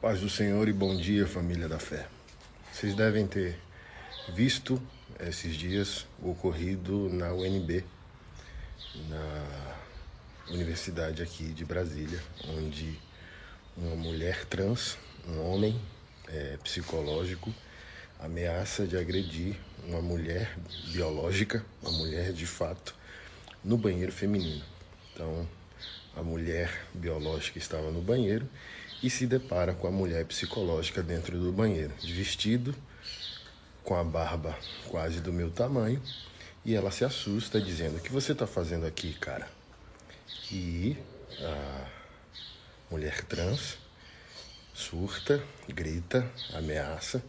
Paz do Senhor e bom dia, família da fé. Vocês devem ter visto esses dias o ocorrido na UNB, na universidade aqui de Brasília, onde uma mulher trans, um homem é, psicológico, ameaça de agredir uma mulher biológica, uma mulher de fato, no banheiro feminino. Então, a mulher biológica estava no banheiro e se depara com a mulher psicológica dentro do banheiro, de vestido, com a barba quase do meu tamanho, e ela se assusta, dizendo: O que você está fazendo aqui, cara? E a mulher trans surta, grita, ameaça,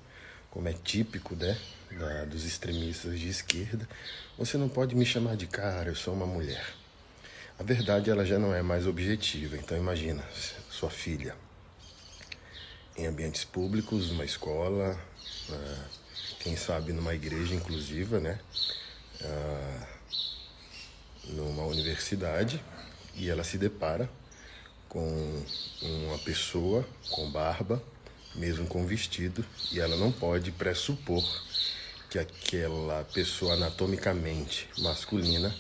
como é típico né, da, dos extremistas de esquerda: Você não pode me chamar de cara, eu sou uma mulher. A verdade ela já não é mais objetiva, então imagina sua filha em ambientes públicos, numa escola, uh, quem sabe numa igreja inclusiva, né? Uh, numa universidade e ela se depara com uma pessoa com barba, mesmo com vestido, e ela não pode pressupor que aquela pessoa anatomicamente masculina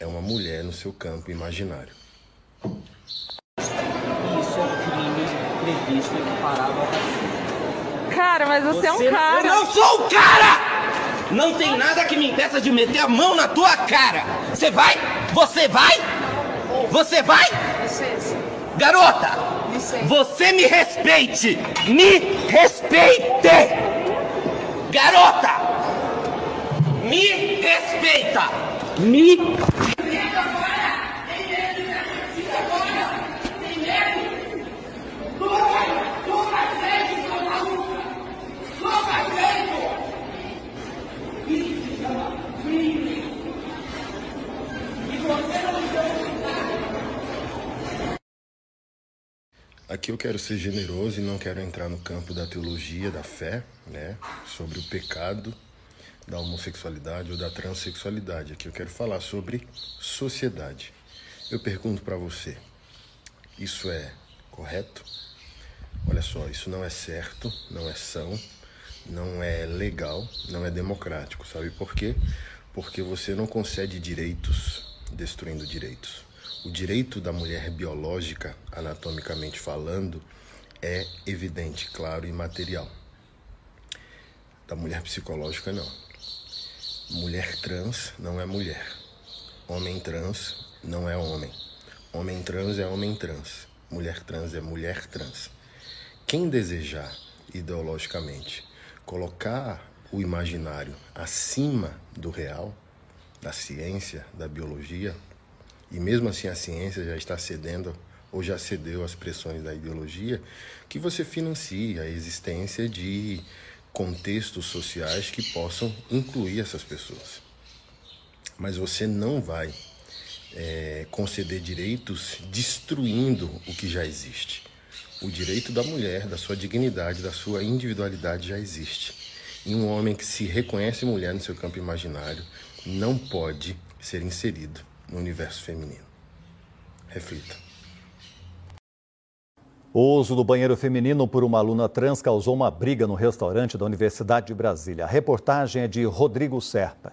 é uma mulher no seu campo imaginário. Ao racismo. Cara, mas você, você é um cara. Eu não sou um cara! Não tem nada que me impeça de meter a mão na tua cara. Você vai? Você vai? Você vai? Licença. Garota! Você me respeite! Me respeite! Garota! Me respeita! Me Aqui eu quero ser generoso e não quero entrar no campo da teologia, da fé, né, sobre o pecado da homossexualidade ou da transexualidade. Aqui eu quero falar sobre sociedade. Eu pergunto para você: isso é correto? Olha só, isso não é certo, não é são, não é legal, não é democrático. Sabe por quê? Porque você não concede direitos destruindo direitos. O direito da mulher biológica, anatomicamente falando, é evidente, claro e material. Da mulher psicológica, não. Mulher trans não é mulher. Homem trans não é homem. Homem trans é homem trans. Mulher trans é mulher trans. Quem desejar ideologicamente colocar o imaginário acima do real, da ciência, da biologia, e mesmo assim a ciência já está cedendo ou já cedeu às pressões da ideologia, que você financie a existência de contextos sociais que possam incluir essas pessoas. Mas você não vai é, conceder direitos destruindo o que já existe. O direito da mulher, da sua dignidade, da sua individualidade já existe. E um homem que se reconhece mulher no seu campo imaginário não pode ser inserido no universo feminino. Reflita. O uso do banheiro feminino por uma aluna trans causou uma briga no restaurante da Universidade de Brasília. A reportagem é de Rodrigo Serpa.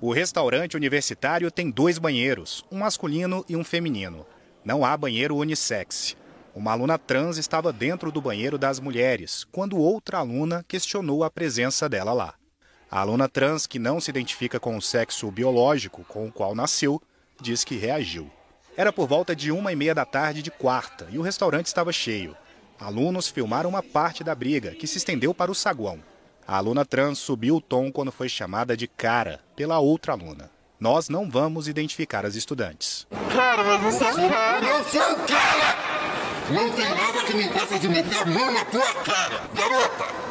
O restaurante universitário tem dois banheiros, um masculino e um feminino. Não há banheiro unissex. Uma aluna trans estava dentro do banheiro das mulheres, quando outra aluna questionou a presença dela lá. A aluna trans, que não se identifica com o sexo biológico com o qual nasceu, diz que reagiu. Era por volta de uma e meia da tarde de quarta e o restaurante estava cheio. Alunos filmaram uma parte da briga, que se estendeu para o saguão. A aluna trans subiu o tom quando foi chamada de cara pela outra aluna. Nós não vamos identificar as estudantes. Cara, mas você é cara! Eu sou cara! Não tem nada que me impeça de meter a mão na tua cara! Garota!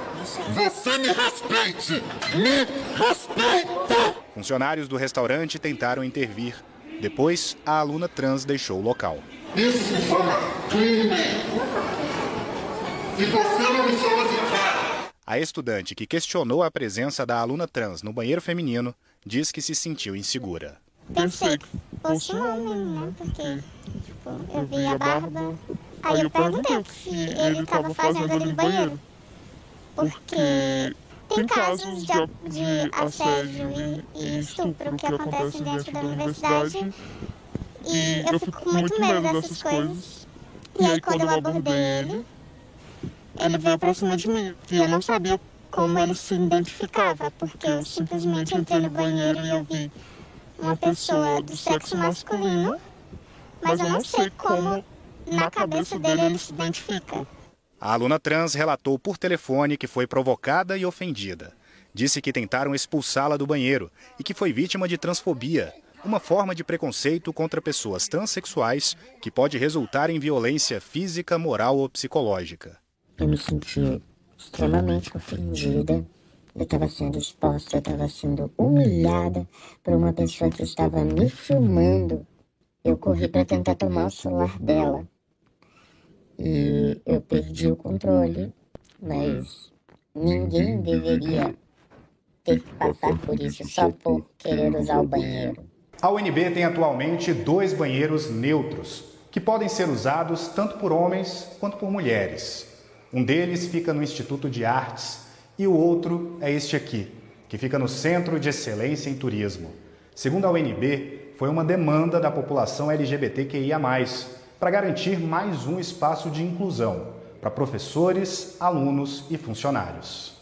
Você me respeite! Me respeita! Funcionários do restaurante tentaram intervir, depois, a aluna trans deixou o local. Isso se chama crime. E você não me chama de cara. A estudante que questionou a presença da aluna trans no banheiro feminino diz que se sentiu insegura. Pensei que fosse um homem, né? Porque tipo, eu vi a barba Aí eu perguntei o que ele estava fazendo ali no banheiro. Porque tem casos de, de assédio e, e estupro que acontecem dentro da universidade. E eu fico com muito medo dessas coisas. E aí quando eu abordei ele, ele veio pra cima de mim. E eu não sabia como ele se identificava, porque eu simplesmente entrei no banheiro e eu vi uma pessoa do sexo masculino, mas eu não sei como na cabeça dele ele se identifica. A aluna trans relatou por telefone que foi provocada e ofendida. Disse que tentaram expulsá-la do banheiro e que foi vítima de transfobia, uma forma de preconceito contra pessoas transexuais que pode resultar em violência física, moral ou psicológica. Eu me senti extremamente ofendida. Eu estava sendo exposta, eu estava sendo humilhada por uma pessoa que estava me filmando. Eu corri para tentar tomar o celular dela. E eu perdi o controle, mas ninguém deveria ter que passar por isso só por querer usar o banheiro. A UNB tem atualmente dois banheiros neutros, que podem ser usados tanto por homens quanto por mulheres. Um deles fica no Instituto de Artes e o outro é este aqui, que fica no Centro de Excelência em Turismo. Segundo a UNB, foi uma demanda da população LGBTQIA, para garantir mais um espaço de inclusão para professores, alunos e funcionários.